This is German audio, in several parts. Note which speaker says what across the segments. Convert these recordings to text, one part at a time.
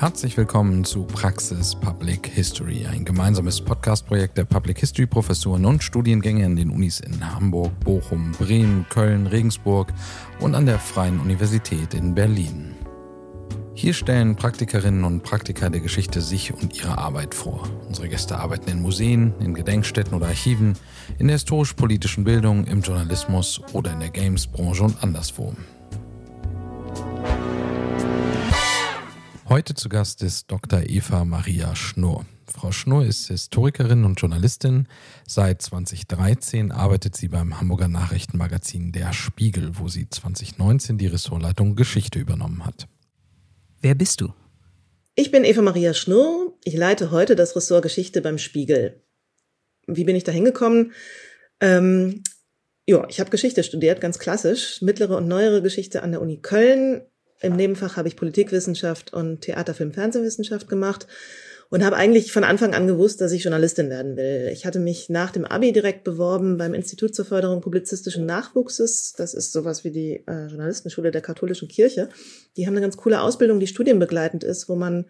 Speaker 1: Herzlich willkommen zu Praxis Public History, ein gemeinsames Podcast-Projekt der Public History Professuren und Studiengänge an den Unis in Hamburg, Bochum, Bremen, Köln, Regensburg und an der Freien Universität in Berlin. Hier stellen Praktikerinnen und Praktiker der Geschichte sich und ihre Arbeit vor. Unsere Gäste arbeiten in Museen, in Gedenkstätten oder Archiven, in der historisch-politischen Bildung, im Journalismus oder in der Games-Branche und anderswo. Heute zu Gast ist Dr. Eva Maria Schnurr. Frau Schnurr ist Historikerin und Journalistin. Seit 2013 arbeitet sie beim Hamburger Nachrichtenmagazin Der Spiegel, wo sie 2019 die Ressortleitung Geschichte übernommen hat.
Speaker 2: Wer bist du?
Speaker 3: Ich bin Eva Maria Schnurr. Ich leite heute das Ressort Geschichte beim Spiegel. Wie bin ich da hingekommen? Ähm, ja, ich habe Geschichte studiert, ganz klassisch. Mittlere und neuere Geschichte an der Uni Köln. Im Nebenfach habe ich Politikwissenschaft und Theater, Film, Fernsehwissenschaft gemacht und habe eigentlich von Anfang an gewusst, dass ich Journalistin werden will. Ich hatte mich nach dem Abi direkt beworben beim Institut zur Förderung publizistischen Nachwuchses. Das ist sowas wie die äh, Journalistenschule der katholischen Kirche. Die haben eine ganz coole Ausbildung, die studienbegleitend ist, wo man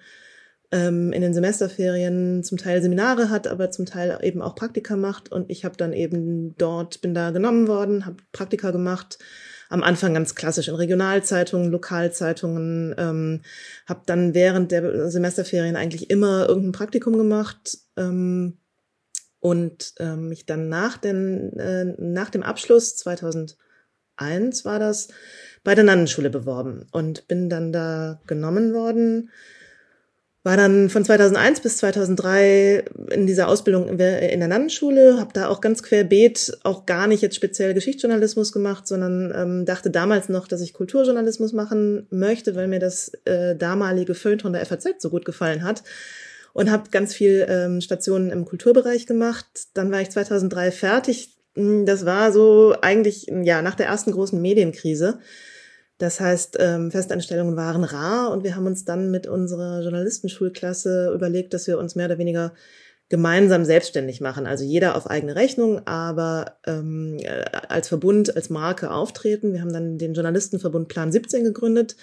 Speaker 3: ähm, in den Semesterferien zum Teil Seminare hat, aber zum Teil eben auch Praktika macht. Und ich habe dann eben dort, bin da genommen worden, habe Praktika gemacht, am Anfang ganz klassisch in Regionalzeitungen, Lokalzeitungen, ähm, habe dann während der Semesterferien eigentlich immer irgendein Praktikum gemacht ähm, und ähm, mich dann nach, den, äh, nach dem Abschluss 2001 war das bei der Nannenschule beworben und bin dann da genommen worden war dann von 2001 bis 2003 in dieser Ausbildung in der Nannenschule, habe da auch ganz querbeet auch gar nicht jetzt speziell Geschichtsjournalismus gemacht, sondern ähm, dachte damals noch, dass ich Kulturjournalismus machen möchte, weil mir das äh, damalige Feuilleton der FAZ so gut gefallen hat und habe ganz viel ähm, Stationen im Kulturbereich gemacht. Dann war ich 2003 fertig. Hm, das war so eigentlich ja nach der ersten großen Medienkrise das heißt, ähm, Festanstellungen waren rar und wir haben uns dann mit unserer Journalistenschulklasse überlegt, dass wir uns mehr oder weniger gemeinsam selbstständig machen. Also jeder auf eigene Rechnung, aber ähm, äh, als Verbund, als Marke auftreten. Wir haben dann den Journalistenverbund Plan 17 gegründet.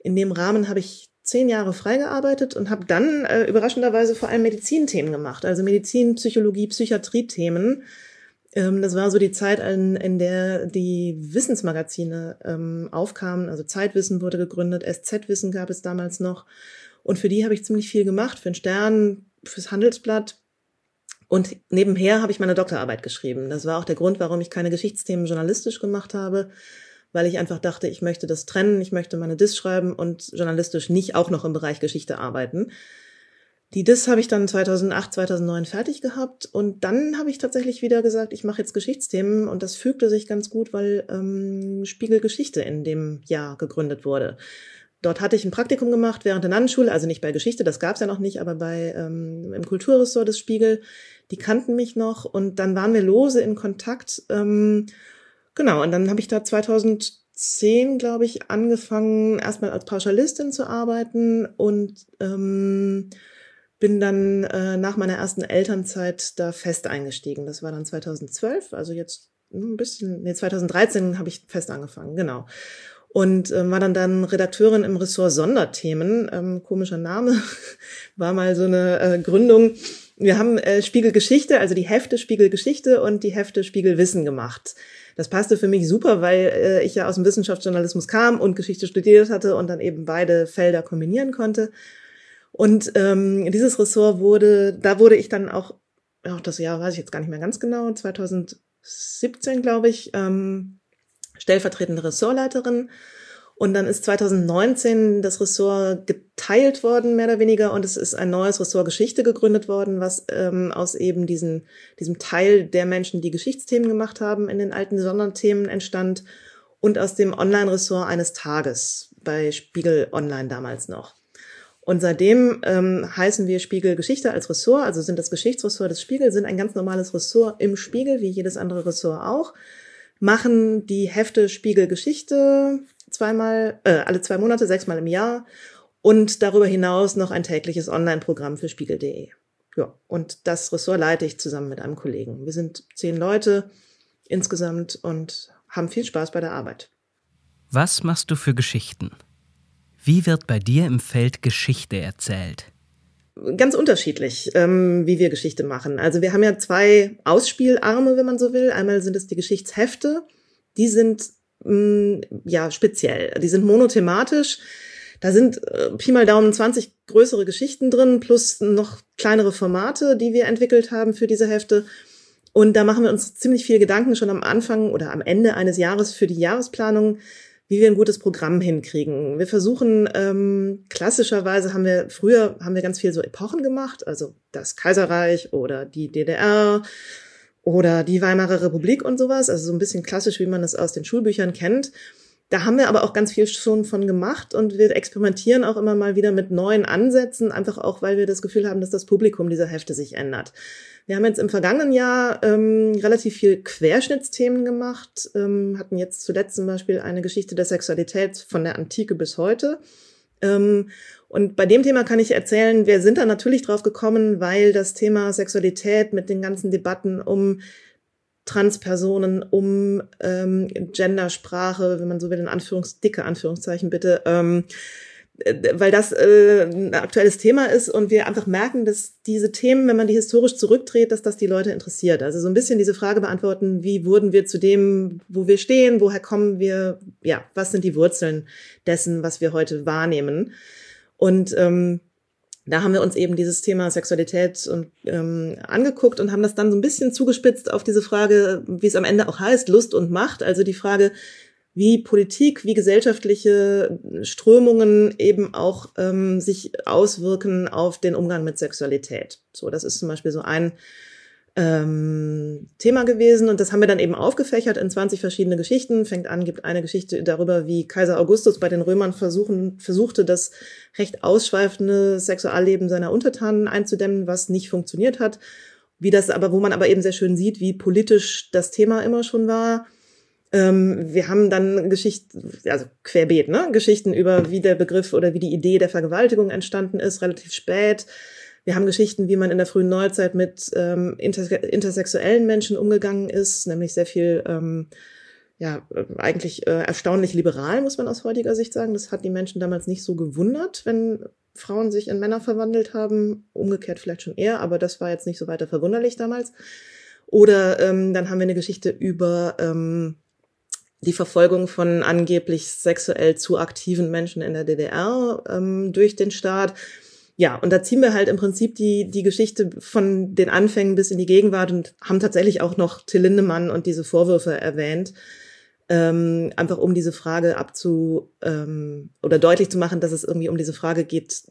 Speaker 3: In dem Rahmen habe ich zehn Jahre freigearbeitet und habe dann äh, überraschenderweise vor allem Medizinthemen gemacht. Also Medizin, Psychologie, Psychiatrie-Themen ähm, das war so die Zeit, in, in der die Wissensmagazine ähm, aufkamen. Also Zeitwissen wurde gegründet, SZ-Wissen gab es damals noch. Und für die habe ich ziemlich viel gemacht, für den Stern, fürs Handelsblatt. Und nebenher habe ich meine Doktorarbeit geschrieben. Das war auch der Grund, warum ich keine Geschichtsthemen journalistisch gemacht habe, weil ich einfach dachte, ich möchte das trennen, ich möchte meine Diss schreiben und journalistisch nicht auch noch im Bereich Geschichte arbeiten. Die DIS habe ich dann 2008, 2009 fertig gehabt und dann habe ich tatsächlich wieder gesagt, ich mache jetzt Geschichtsthemen und das fügte sich ganz gut, weil ähm, Spiegel Geschichte in dem Jahr gegründet wurde. Dort hatte ich ein Praktikum gemacht während der Nannenschule, also nicht bei Geschichte, das gab es ja noch nicht, aber bei ähm, im Kulturressort des Spiegel. Die kannten mich noch und dann waren wir lose in Kontakt. Ähm, genau, und dann habe ich da 2010, glaube ich, angefangen, erstmal als Pauschalistin zu arbeiten und ähm, bin dann äh, nach meiner ersten Elternzeit da fest eingestiegen. Das war dann 2012, also jetzt ein bisschen, nee, 2013 habe ich fest angefangen, genau. Und äh, war dann dann Redakteurin im Ressort Sonderthemen, ähm, komischer Name, war mal so eine äh, Gründung. Wir haben äh, Spiegelgeschichte, also die Hefte Spiegelgeschichte und die Hefte Spiegelwissen gemacht. Das passte für mich super, weil äh, ich ja aus dem Wissenschaftsjournalismus kam und Geschichte studiert hatte und dann eben beide Felder kombinieren konnte. Und ähm, dieses Ressort wurde, da wurde ich dann auch, auch das Jahr weiß ich jetzt gar nicht mehr ganz genau, 2017 glaube ich, ähm, stellvertretende Ressortleiterin. Und dann ist 2019 das Ressort geteilt worden, mehr oder weniger, und es ist ein neues Ressort Geschichte gegründet worden, was ähm, aus eben diesen, diesem Teil der Menschen, die Geschichtsthemen gemacht haben, in den alten Sonderthemen entstand und aus dem Online-Ressort eines Tages bei Spiegel Online damals noch. Und seitdem ähm, heißen wir Spiegel Geschichte als Ressort, also sind das Geschichtsressort des Spiegel, sind ein ganz normales Ressort im Spiegel, wie jedes andere Ressort auch, machen die Hefte Spiegel Geschichte zweimal, äh, alle zwei Monate, sechsmal im Jahr und darüber hinaus noch ein tägliches Online-Programm für spiegel.de. Ja, und das Ressort leite ich zusammen mit einem Kollegen. Wir sind zehn Leute insgesamt und haben viel Spaß bei der Arbeit.
Speaker 2: Was machst du für Geschichten? Wie wird bei dir im Feld Geschichte erzählt?
Speaker 3: Ganz unterschiedlich, ähm, wie wir Geschichte machen. Also wir haben ja zwei Ausspielarme, wenn man so will. Einmal sind es die Geschichtshefte. Die sind mh, mm, ja speziell. Die sind monothematisch. Da sind äh, Pi mal Daumen 20 größere Geschichten drin, plus noch kleinere Formate, die wir entwickelt haben für diese Hefte. Und da machen wir uns ziemlich viel Gedanken schon am Anfang oder am Ende eines Jahres für die Jahresplanung, wie wir ein gutes Programm hinkriegen. Wir versuchen, ähm, klassischerweise haben wir, früher haben wir ganz viel so Epochen gemacht, also das Kaiserreich oder die DDR oder die Weimarer Republik und sowas, also so ein bisschen klassisch, wie man es aus den Schulbüchern kennt. Da haben wir aber auch ganz viel schon von gemacht und wir experimentieren auch immer mal wieder mit neuen Ansätzen, einfach auch, weil wir das Gefühl haben, dass das Publikum dieser Hefte sich ändert. Wir haben jetzt im vergangenen Jahr ähm, relativ viel Querschnittsthemen gemacht, ähm, hatten jetzt zuletzt zum Beispiel eine Geschichte der Sexualität von der Antike bis heute. Ähm, und bei dem Thema kann ich erzählen, wir sind da natürlich drauf gekommen, weil das Thema Sexualität mit den ganzen Debatten um Transpersonen, um ähm, Gendersprache, wenn man so will, in Anführungs dicke Anführungszeichen bitte, ähm, äh, weil das äh, ein aktuelles Thema ist und wir einfach merken, dass diese Themen, wenn man die historisch zurückdreht, dass das die Leute interessiert. Also so ein bisschen diese Frage beantworten, wie wurden wir zu dem, wo wir stehen, woher kommen wir, ja, was sind die Wurzeln dessen, was wir heute wahrnehmen. Und ähm, da haben wir uns eben dieses Thema Sexualität und, ähm, angeguckt und haben das dann so ein bisschen zugespitzt auf diese Frage, wie es am Ende auch heißt, Lust und Macht. Also die Frage, wie Politik, wie gesellschaftliche Strömungen eben auch ähm, sich auswirken auf den Umgang mit Sexualität. So, das ist zum Beispiel so ein ähm, Thema gewesen und das haben wir dann eben aufgefächert in 20 verschiedene Geschichten. Fängt an, gibt eine Geschichte darüber, wie Kaiser Augustus bei den Römern versuchen, versuchte, das recht ausschweifende Sexualleben seiner Untertanen einzudämmen, was nicht funktioniert hat. Wie das aber, wo man aber eben sehr schön sieht, wie politisch das Thema immer schon war ähm, wir haben dann Geschichten, also querbeet, ne? Geschichten über, wie der Begriff oder wie die Idee der Vergewaltigung entstanden ist, relativ spät. Wir haben Geschichten, wie man in der frühen Neuzeit mit ähm, interse intersexuellen Menschen umgegangen ist, nämlich sehr viel, ähm, ja, eigentlich äh, erstaunlich liberal, muss man aus heutiger Sicht sagen. Das hat die Menschen damals nicht so gewundert, wenn Frauen sich in Männer verwandelt haben. Umgekehrt vielleicht schon eher, aber das war jetzt nicht so weiter verwunderlich damals. Oder ähm, dann haben wir eine Geschichte über ähm, die Verfolgung von angeblich sexuell zu aktiven Menschen in der DDR ähm, durch den Staat. Ja, und da ziehen wir halt im Prinzip die, die Geschichte von den Anfängen bis in die Gegenwart und haben tatsächlich auch noch Till Lindemann und diese Vorwürfe erwähnt, ähm, einfach um diese Frage abzu ähm, oder deutlich zu machen, dass es irgendwie um diese Frage geht,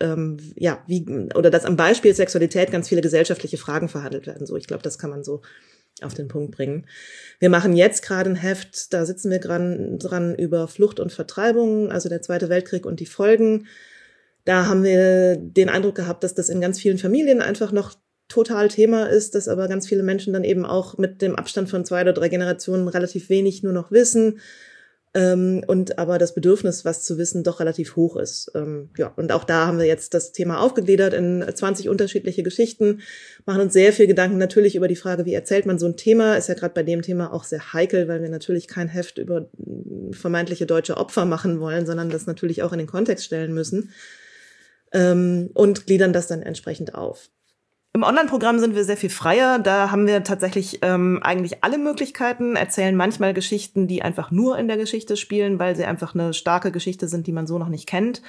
Speaker 3: ähm, ja, wie, oder dass am Beispiel Sexualität ganz viele gesellschaftliche Fragen verhandelt werden. So, ich glaube, das kann man so auf den Punkt bringen. Wir machen jetzt gerade ein Heft, da sitzen wir dran, dran über Flucht und Vertreibung, also der Zweite Weltkrieg und die Folgen. Da haben wir den Eindruck gehabt, dass das in ganz vielen Familien einfach noch total Thema ist, dass aber ganz viele Menschen dann eben auch mit dem Abstand von zwei oder drei Generationen relativ wenig nur noch wissen ähm, und aber das Bedürfnis, was zu wissen, doch relativ hoch ist. Ähm, ja, und auch da haben wir jetzt das Thema aufgegliedert in 20 unterschiedliche Geschichten, machen uns sehr viel Gedanken natürlich über die Frage, wie erzählt man so ein Thema, ist ja gerade bei dem Thema auch sehr heikel, weil wir natürlich kein Heft über vermeintliche deutsche Opfer machen wollen, sondern das natürlich auch in den Kontext stellen müssen ähm, und gliedern das dann entsprechend auf. Im Online-Programm sind wir sehr viel freier. Da haben wir tatsächlich ähm, eigentlich alle Möglichkeiten, erzählen manchmal Geschichten, die einfach nur in der Geschichte spielen, weil sie einfach eine starke Geschichte sind, die man so noch nicht kennt.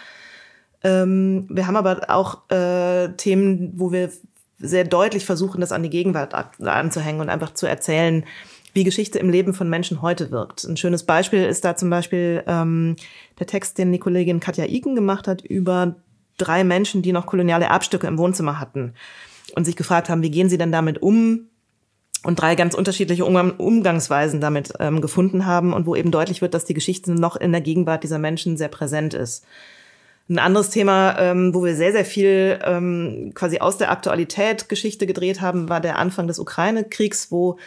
Speaker 3: Ähm, wir haben aber auch äh, Themen, wo wir sehr deutlich versuchen, das an die Gegenwart anzuhängen und einfach zu erzählen, wie Geschichte im Leben von Menschen heute wirkt. Ein schönes Beispiel ist da zum Beispiel ähm, der Text, den die Kollegin Katja Iken gemacht hat über drei Menschen, die noch koloniale Erbstücke im Wohnzimmer hatten und sich gefragt haben, wie gehen sie denn damit um? Und drei ganz unterschiedliche Umgangsweisen damit ähm, gefunden haben und wo eben deutlich wird, dass die Geschichte noch in der Gegenwart dieser Menschen sehr präsent ist. Ein anderes Thema, ähm, wo wir sehr, sehr viel ähm, quasi aus der Aktualität Geschichte gedreht haben, war der Anfang des Ukraine-Kriegs, wo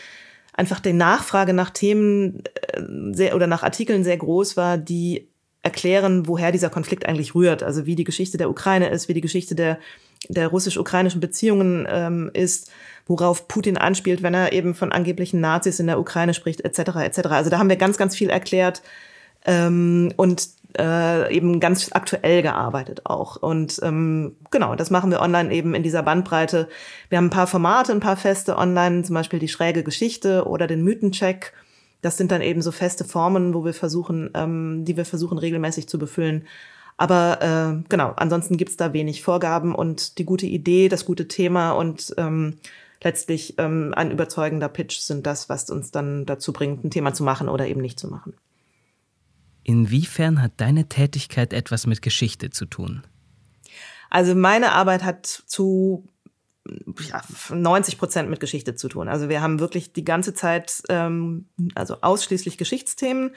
Speaker 3: einfach die Nachfrage nach Themen äh, sehr, oder nach Artikeln sehr groß war, die erklären, woher dieser Konflikt eigentlich rührt. Also wie die Geschichte der Ukraine ist, wie die Geschichte der der russisch-ukrainischen Beziehungen ähm, ist, worauf Putin anspielt, wenn er eben von angeblichen Nazis in der Ukraine spricht, etc. etc. Also da haben wir ganz, ganz viel erklärt. Ähm, und äh, eben ganz aktuell gearbeitet auch. Und ähm, genau, das machen wir online eben in dieser Bandbreite. Wir haben ein paar Formate, ein paar Feste online, zum Beispiel die schräge Geschichte oder den Mythencheck. Das sind dann eben so feste Formen, wo wir versuchen, ähm, die wir versuchen regelmäßig zu befüllen. Aber äh, genau, ansonsten gibt's da wenig Vorgaben und die gute Idee, das gute Thema und ähm, letztlich ähm, ein überzeugender Pitch sind das, was uns dann dazu bringt, ein Thema zu machen oder eben nicht zu machen.
Speaker 2: Inwiefern hat deine Tätigkeit etwas mit Geschichte zu tun?
Speaker 3: Also meine Arbeit hat zu ja, 90 Prozent mit Geschichte zu tun. Also wir haben wirklich die ganze Zeit, ähm, also ausschließlich Geschichtsthemen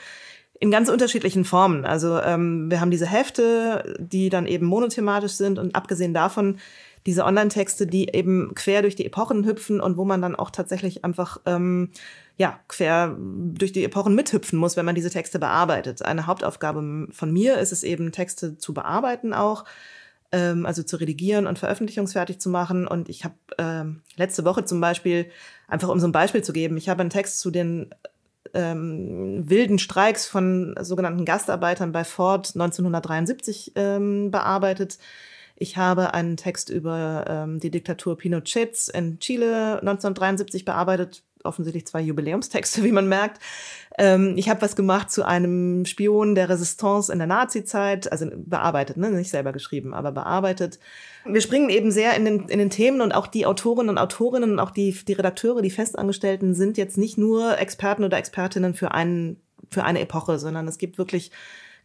Speaker 3: in ganz unterschiedlichen Formen. Also ähm, wir haben diese Hefte, die dann eben monothematisch sind und abgesehen davon diese Online-Texte, die eben quer durch die Epochen hüpfen und wo man dann auch tatsächlich einfach ähm, ja quer durch die Epochen mithüpfen muss, wenn man diese Texte bearbeitet. Eine Hauptaufgabe von mir ist es eben, Texte zu bearbeiten auch, ähm, also zu redigieren und veröffentlichungsfertig zu machen. Und ich habe ähm, letzte Woche zum Beispiel, einfach um so ein Beispiel zu geben, ich habe einen Text zu den ähm, wilden Streiks von sogenannten Gastarbeitern bei Ford 1973 ähm, bearbeitet. Ich habe einen Text über ähm, die Diktatur Pinochets in Chile 1973 bearbeitet. Offensichtlich zwei Jubiläumstexte, wie man merkt. Ähm, ich habe was gemacht zu einem Spion der Resistance in der Nazi-Zeit, also bearbeitet, ne? nicht selber geschrieben, aber bearbeitet. Wir springen eben sehr in den, in den Themen und auch die Autorinnen und Autorinnen und auch die, die Redakteure, die Festangestellten sind jetzt nicht nur Experten oder Expertinnen für, einen, für eine Epoche, sondern es gibt wirklich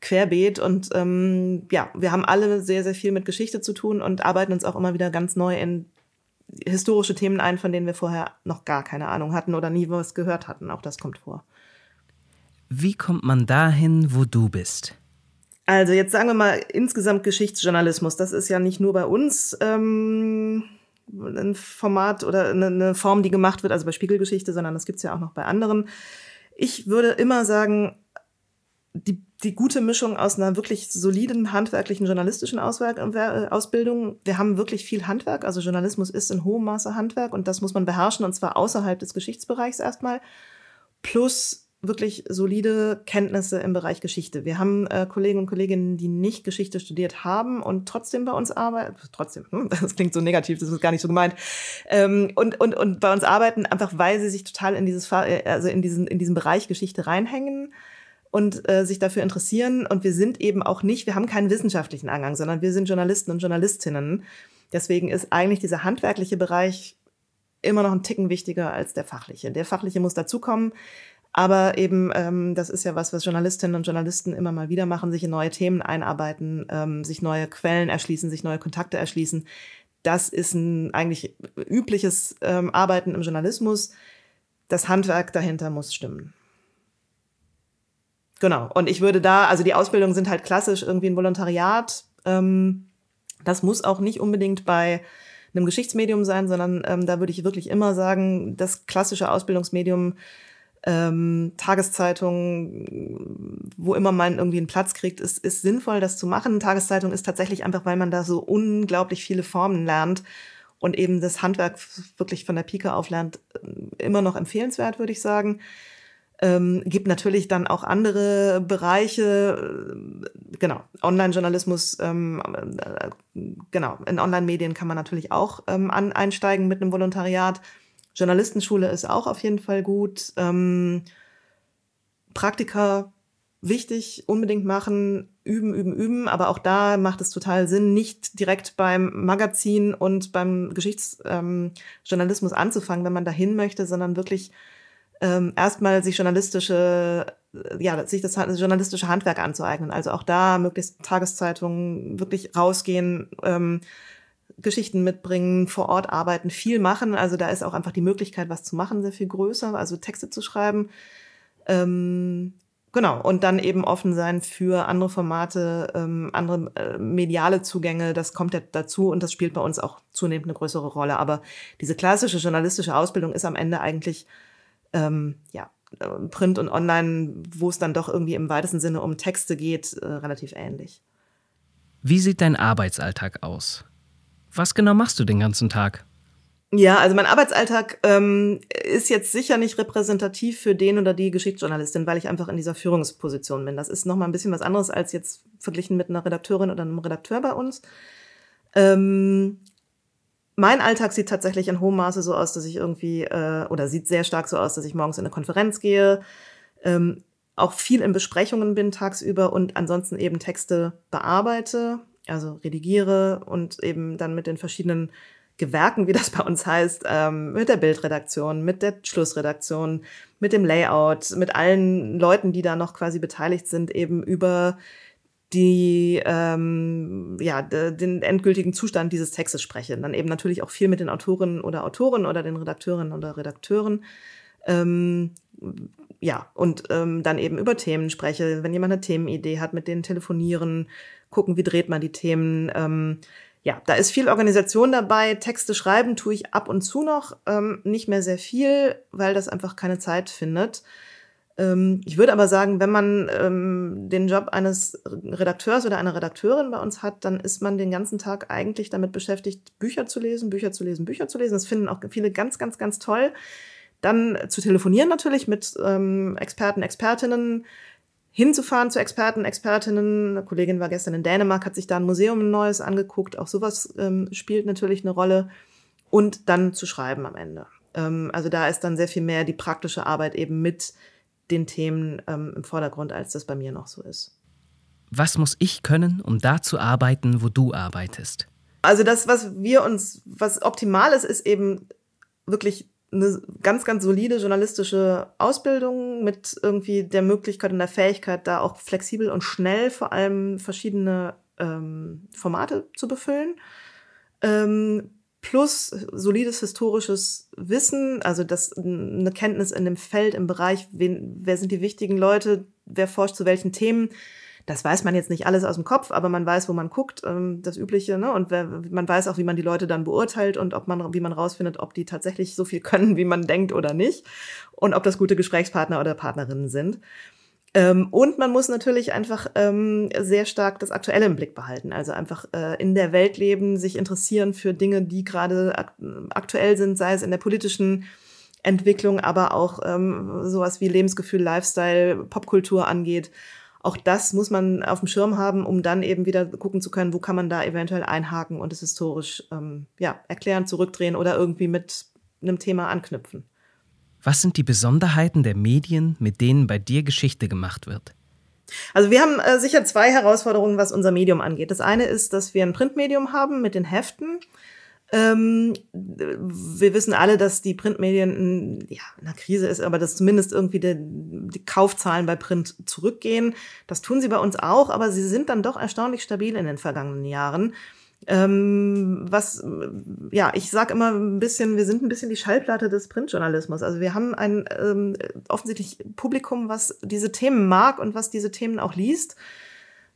Speaker 3: querbeet. Und ähm, ja, wir haben alle sehr, sehr viel mit Geschichte zu tun und arbeiten uns auch immer wieder ganz neu in historische Themen ein, von denen wir vorher noch gar keine Ahnung hatten oder nie was gehört hatten. Auch das kommt vor.
Speaker 2: Wie kommt man dahin, wo du bist?
Speaker 3: Also jetzt sagen wir mal insgesamt Geschichtsjournalismus. Das ist ja nicht nur bei uns ähm, ein Format oder eine, eine Form, die gemacht wird, also bei Spiegelgeschichte, sondern das gibt's ja auch noch bei anderen. Ich würde immer sagen, die, die gute Mischung aus einer wirklich soliden handwerklichen journalistischen Auswerk äh, Ausbildung. Wir haben wirklich viel Handwerk, also Journalismus ist in hohem Maße Handwerk und das muss man beherrschen und zwar außerhalb des Geschichtsbereichs erstmal. Plus wirklich solide Kenntnisse im Bereich Geschichte. Wir haben äh, Kollegen und Kolleginnen, die nicht Geschichte studiert haben und trotzdem bei uns arbeiten. Trotzdem, hm, das klingt so negativ, das ist gar nicht so gemeint. Ähm, und, und, und bei uns arbeiten, einfach weil sie sich total in dieses, äh, also in diesen, in diesen Bereich Geschichte reinhängen und äh, sich dafür interessieren. Und wir sind eben auch nicht, wir haben keinen wissenschaftlichen Angang, sondern wir sind Journalisten und Journalistinnen. Deswegen ist eigentlich dieser handwerkliche Bereich immer noch ein Ticken wichtiger als der fachliche. Der fachliche muss dazukommen. Aber eben, ähm, das ist ja was, was Journalistinnen und Journalisten immer mal wieder machen, sich in neue Themen einarbeiten, ähm, sich neue Quellen erschließen, sich neue Kontakte erschließen. Das ist ein eigentlich übliches ähm, Arbeiten im Journalismus. Das Handwerk dahinter muss stimmen. Genau. Und ich würde da, also die Ausbildungen sind halt klassisch irgendwie ein Volontariat. Ähm, das muss auch nicht unbedingt bei einem Geschichtsmedium sein, sondern ähm, da würde ich wirklich immer sagen, das klassische Ausbildungsmedium, ähm, Tageszeitung, wo immer man irgendwie einen Platz kriegt, ist, ist sinnvoll, das zu machen. Tageszeitung ist tatsächlich einfach, weil man da so unglaublich viele Formen lernt und eben das Handwerk wirklich von der Pike auf lernt, immer noch empfehlenswert, würde ich sagen. Ähm, gibt natürlich dann auch andere Bereiche, äh, genau, Online-Journalismus, ähm, äh, genau, in Online-Medien kann man natürlich auch ähm, an, einsteigen mit einem Volontariat. Journalistenschule ist auch auf jeden Fall gut. Ähm, Praktika wichtig, unbedingt machen, üben, üben, üben. Aber auch da macht es total Sinn, nicht direkt beim Magazin und beim Geschichtsjournalismus ähm, anzufangen, wenn man dahin möchte, sondern wirklich ähm, erstmal sich journalistische, äh, ja, sich das journalistische Handwerk anzueignen. Also auch da möglichst Tageszeitungen wirklich rausgehen, ähm, Geschichten mitbringen, vor Ort arbeiten, viel machen. Also da ist auch einfach die Möglichkeit, was zu machen, sehr viel größer, also Texte zu schreiben. Ähm, genau, und dann eben offen sein für andere Formate, ähm, andere äh, mediale Zugänge, das kommt ja dazu und das spielt bei uns auch zunehmend eine größere Rolle. Aber diese klassische journalistische Ausbildung ist am Ende eigentlich ähm, ja, Print und Online, wo es dann doch irgendwie im weitesten Sinne um Texte geht, äh, relativ ähnlich.
Speaker 2: Wie sieht dein Arbeitsalltag aus? Was genau machst du den ganzen Tag?
Speaker 3: Ja, also mein Arbeitsalltag ähm, ist jetzt sicher nicht repräsentativ für den oder die Geschichtsjournalistin, weil ich einfach in dieser Führungsposition bin. Das ist nochmal ein bisschen was anderes als jetzt verglichen mit einer Redakteurin oder einem Redakteur bei uns. Ähm, mein Alltag sieht tatsächlich in hohem Maße so aus, dass ich irgendwie, äh, oder sieht sehr stark so aus, dass ich morgens in eine Konferenz gehe, ähm, auch viel in Besprechungen bin tagsüber und ansonsten eben Texte bearbeite, also redigiere und eben dann mit den verschiedenen Gewerken, wie das bei uns heißt, ähm, mit der Bildredaktion, mit der Schlussredaktion, mit dem Layout, mit allen Leuten, die da noch quasi beteiligt sind, eben über die ähm, ja den endgültigen Zustand dieses Textes spreche. Dann eben natürlich auch viel mit den Autorinnen oder Autoren oder den Redakteurinnen oder Redakteuren. Ähm, ja, und ähm, dann eben über Themen spreche. Wenn jemand eine Themenidee hat, mit denen telefonieren, gucken, wie dreht man die Themen. Ähm, ja, da ist viel Organisation dabei. Texte schreiben tue ich ab und zu noch, ähm, nicht mehr sehr viel, weil das einfach keine Zeit findet. Ähm, ich würde aber sagen, wenn man ähm, den Job eines Redakteurs oder einer Redakteurin bei uns hat, dann ist man den ganzen Tag eigentlich damit beschäftigt, Bücher zu lesen, Bücher zu lesen, Bücher zu lesen. Das finden auch viele ganz, ganz, ganz toll. Dann zu telefonieren natürlich mit ähm, Experten, Expertinnen, hinzufahren zu Experten, Expertinnen. Eine Kollegin war gestern in Dänemark, hat sich da ein Museum neues angeguckt. Auch sowas spielt natürlich eine Rolle. Und dann zu schreiben am Ende. Also da ist dann sehr viel mehr die praktische Arbeit eben mit den Themen ähm, im Vordergrund, als das bei mir noch so ist.
Speaker 2: Was muss ich können, um da zu arbeiten, wo du arbeitest?
Speaker 3: Also das, was wir uns, was optimal ist, ist eben wirklich eine ganz, ganz solide journalistische Ausbildung mit irgendwie der Möglichkeit und der Fähigkeit, da auch flexibel und schnell vor allem verschiedene ähm, Formate zu befüllen. Ähm, plus solides historisches Wissen, also das eine Kenntnis in dem Feld, im Bereich, wen, wer sind die wichtigen Leute, wer forscht zu welchen Themen das weiß man jetzt nicht alles aus dem Kopf, aber man weiß, wo man guckt, ähm, das Übliche, ne? Und man weiß auch, wie man die Leute dann beurteilt und ob man, wie man rausfindet, ob die tatsächlich so viel können, wie man denkt oder nicht. Und ob das gute Gesprächspartner oder Partnerinnen sind. Ähm, und man muss natürlich einfach ähm, sehr stark das Aktuelle im Blick behalten. Also einfach äh, in der Welt leben, sich interessieren für Dinge, die gerade ak aktuell sind, sei es in der politischen Entwicklung, aber auch ähm, sowas wie Lebensgefühl, Lifestyle, Popkultur angeht auch das muss man auf dem Schirm haben, um dann eben wieder gucken zu können, wo kann man da eventuell einhaken und es historisch ähm, ja, erklären, zurückdrehen oder irgendwie mit einem Thema anknüpfen.
Speaker 2: Was sind die Besonderheiten der Medien, mit denen bei dir Geschichte gemacht wird?
Speaker 3: Also wir haben äh, sicher zwei Herausforderungen, was unser Medium angeht. Das eine ist, dass wir ein Printmedium haben mit den Heften. Ähm, wir wissen alle, dass die Printmedien in, ja, in einer Krise ist, aber dass zumindest irgendwie die, die Kaufzahlen bei Print zurückgehen. Das tun sie bei uns auch, aber sie sind dann doch erstaunlich stabil in den vergangenen Jahren. Ähm, was, ja, ich sag immer ein bisschen, wir sind ein bisschen die Schallplatte des Printjournalismus. Also wir haben ein ähm, offensichtlich Publikum, was diese Themen mag und was diese Themen auch liest.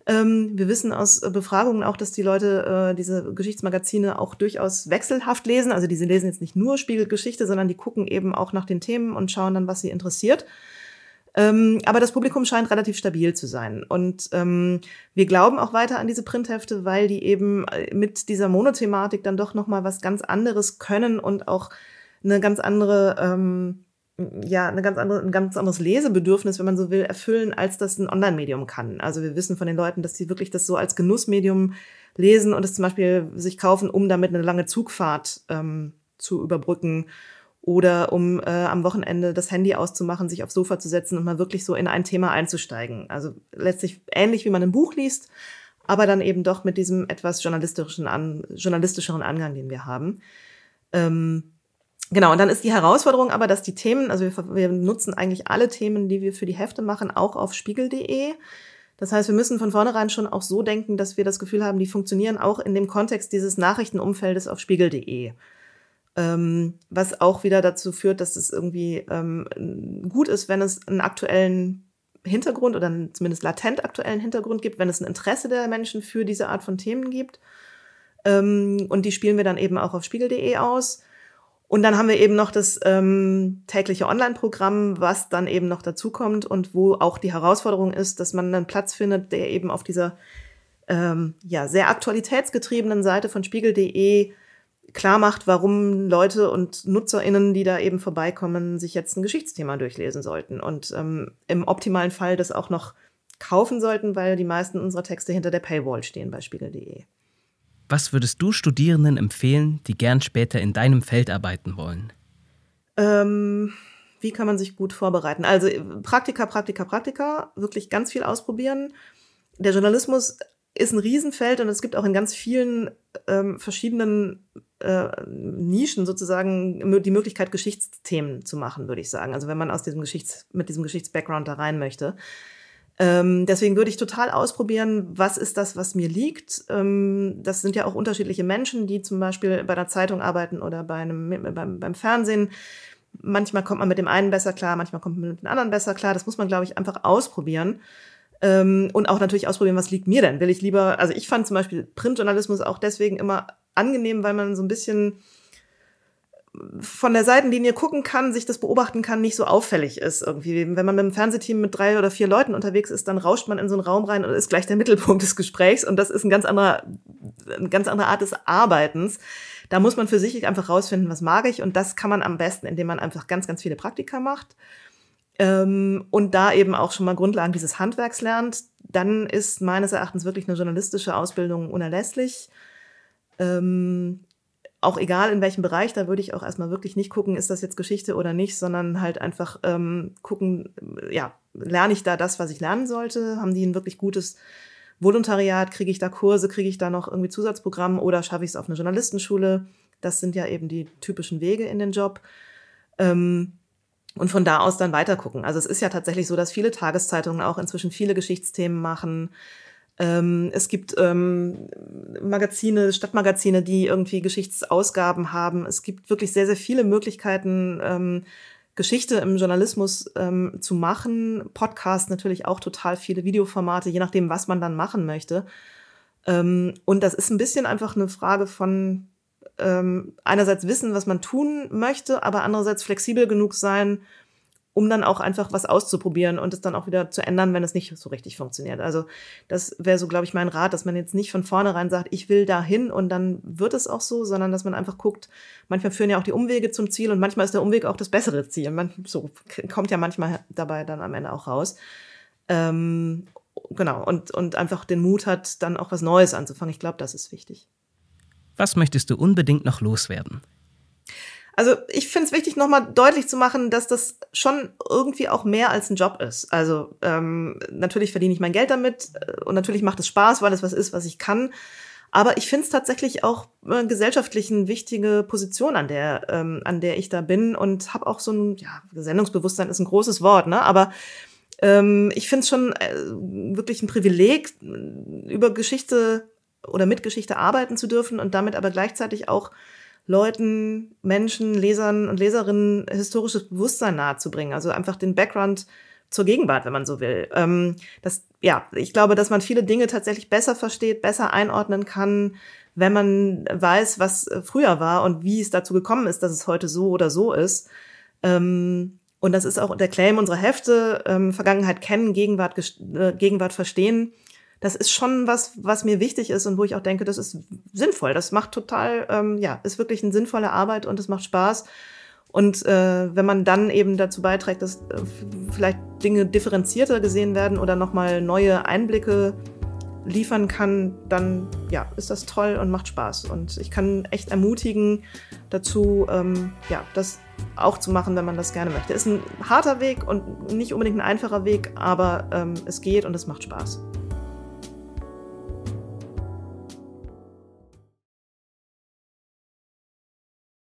Speaker 3: Ähm, wir wissen aus Befragungen auch, dass die Leute äh, diese Geschichtsmagazine auch durchaus wechselhaft lesen. Also diese lesen jetzt nicht nur Spiegelgeschichte, sondern die gucken eben auch nach den Themen und schauen dann, was sie interessiert. Ähm, aber das Publikum scheint relativ stabil zu sein. Und ähm, wir glauben auch weiter an diese Printhefte, weil die eben äh, mit dieser Monothematik dann doch nochmal was ganz anderes können und auch eine ganz andere ähm, ja eine ganz andere, ein ganz anderes Lesebedürfnis, wenn man so will, erfüllen, als das ein Online-Medium kann. Also wir wissen von den Leuten, dass sie wirklich das so als Genussmedium lesen und es zum Beispiel sich kaufen, um damit eine lange Zugfahrt ähm, zu überbrücken oder um äh, am Wochenende das Handy auszumachen, sich aufs Sofa zu setzen und mal wirklich so in ein Thema einzusteigen. Also letztlich ähnlich wie man ein Buch liest, aber dann eben doch mit diesem etwas journalistischen an, journalistischeren Angang, den wir haben. Ähm, Genau, und dann ist die Herausforderung aber, dass die Themen, also wir, wir nutzen eigentlich alle Themen, die wir für die Hefte machen, auch auf spiegel.de. Das heißt, wir müssen von vornherein schon auch so denken, dass wir das Gefühl haben, die funktionieren auch in dem Kontext dieses Nachrichtenumfeldes auf spiegel.de. Ähm, was auch wieder dazu führt, dass es irgendwie ähm, gut ist, wenn es einen aktuellen Hintergrund oder einen zumindest latent aktuellen Hintergrund gibt, wenn es ein Interesse der Menschen für diese Art von Themen gibt. Ähm, und die spielen wir dann eben auch auf spiegel.de aus. Und dann haben wir eben noch das ähm, tägliche Online-Programm, was dann eben noch dazukommt und wo auch die Herausforderung ist, dass man einen Platz findet, der eben auf dieser ähm, ja, sehr aktualitätsgetriebenen Seite von spiegel.de klar macht, warum Leute und NutzerInnen, die da eben vorbeikommen, sich jetzt ein Geschichtsthema durchlesen sollten und ähm, im optimalen Fall das auch noch kaufen sollten, weil die meisten unserer Texte hinter der Paywall stehen bei spiegel.de.
Speaker 2: Was würdest du Studierenden empfehlen, die gern später in deinem Feld arbeiten wollen?
Speaker 3: Ähm, wie kann man sich gut vorbereiten? Also Praktika, Praktika, Praktika, wirklich ganz viel ausprobieren. Der Journalismus ist ein Riesenfeld und es gibt auch in ganz vielen ähm, verschiedenen äh, Nischen sozusagen die Möglichkeit, Geschichtsthemen zu machen, würde ich sagen. Also wenn man aus diesem Geschichts, mit diesem Geschichtsbackground da rein möchte. Ähm, deswegen würde ich total ausprobieren, was ist das, was mir liegt. Ähm, das sind ja auch unterschiedliche Menschen, die zum Beispiel bei einer Zeitung arbeiten oder bei einem, beim, beim Fernsehen. Manchmal kommt man mit dem einen besser klar, manchmal kommt man mit dem anderen besser klar. Das muss man, glaube ich, einfach ausprobieren. Ähm, und auch natürlich ausprobieren, was liegt mir denn? Will ich lieber, also ich fand zum Beispiel Printjournalismus auch deswegen immer angenehm, weil man so ein bisschen von der Seitenlinie gucken kann, sich das beobachten kann, nicht so auffällig ist irgendwie. Wenn man mit einem Fernsehteam mit drei oder vier Leuten unterwegs ist, dann rauscht man in so einen Raum rein und ist gleich der Mittelpunkt des Gesprächs und das ist ein ganz anderer, eine ganz andere Art des Arbeitens. Da muss man für sich einfach rausfinden, was mag ich und das kann man am besten, indem man einfach ganz, ganz viele Praktika macht ähm, und da eben auch schon mal Grundlagen dieses Handwerks lernt. Dann ist meines Erachtens wirklich eine journalistische Ausbildung unerlässlich. Ähm, auch egal in welchem Bereich, da würde ich auch erstmal wirklich nicht gucken, ist das jetzt Geschichte oder nicht, sondern halt einfach ähm, gucken, ja, lerne ich da das, was ich lernen sollte? Haben die ein wirklich gutes Volontariat? Kriege ich da Kurse? Kriege ich da noch irgendwie Zusatzprogramme oder schaffe ich es auf eine Journalistenschule? Das sind ja eben die typischen Wege in den Job. Ähm, und von da aus dann weiter gucken. Also es ist ja tatsächlich so, dass viele Tageszeitungen auch inzwischen viele Geschichtsthemen machen. Ähm, es gibt ähm, Magazine, Stadtmagazine, die irgendwie Geschichtsausgaben haben. Es gibt wirklich sehr, sehr viele Möglichkeiten, ähm, Geschichte im Journalismus ähm, zu machen. Podcast natürlich auch total viele Videoformate, je nachdem, was man dann machen möchte. Ähm, und das ist ein bisschen einfach eine Frage von ähm, einerseits wissen, was man tun möchte, aber andererseits flexibel genug sein, um dann auch einfach was auszuprobieren und es dann auch wieder zu ändern, wenn es nicht so richtig funktioniert. Also das wäre so, glaube ich, mein Rat, dass man jetzt nicht von vornherein sagt, ich will da hin und dann wird es auch so, sondern dass man einfach guckt, manchmal führen ja auch die Umwege zum Ziel und manchmal ist der Umweg auch das bessere Ziel. Man, so kommt ja manchmal dabei dann am Ende auch raus. Ähm, genau, und, und einfach den Mut hat, dann auch was Neues anzufangen. Ich glaube, das ist wichtig.
Speaker 2: Was möchtest du unbedingt noch loswerden?
Speaker 3: Also ich finde es wichtig, nochmal deutlich zu machen, dass das schon irgendwie auch mehr als ein Job ist. Also ähm, natürlich verdiene ich mein Geld damit äh, und natürlich macht es Spaß, weil es was ist, was ich kann. Aber ich finde es tatsächlich auch äh, gesellschaftlich eine wichtige Position, an der, ähm, an der ich da bin und habe auch so ein, ja, Sendungsbewusstsein ist ein großes Wort, ne? Aber ähm, ich finde es schon äh, wirklich ein Privileg, über Geschichte oder mit Geschichte arbeiten zu dürfen und damit aber gleichzeitig auch Leuten, Menschen, Lesern und Leserinnen historisches Bewusstsein nahezubringen. Also einfach den Background zur Gegenwart, wenn man so will. Ähm, das, ja, ich glaube, dass man viele Dinge tatsächlich besser versteht, besser einordnen kann, wenn man weiß, was früher war und wie es dazu gekommen ist, dass es heute so oder so ist. Ähm, und das ist auch der Claim unserer Hefte, ähm, Vergangenheit kennen, Gegenwart, äh, Gegenwart verstehen das ist schon was, was mir wichtig ist und wo ich auch denke, das ist sinnvoll. Das macht total, ähm, ja, ist wirklich eine sinnvolle Arbeit und es macht Spaß. Und äh, wenn man dann eben dazu beiträgt, dass äh, vielleicht Dinge differenzierter gesehen werden oder nochmal neue Einblicke liefern kann, dann ja, ist das toll und macht Spaß. Und ich kann echt ermutigen dazu, ähm, ja, das auch zu machen, wenn man das gerne möchte. Ist ein harter Weg und nicht unbedingt ein einfacher Weg, aber ähm, es geht und es macht Spaß.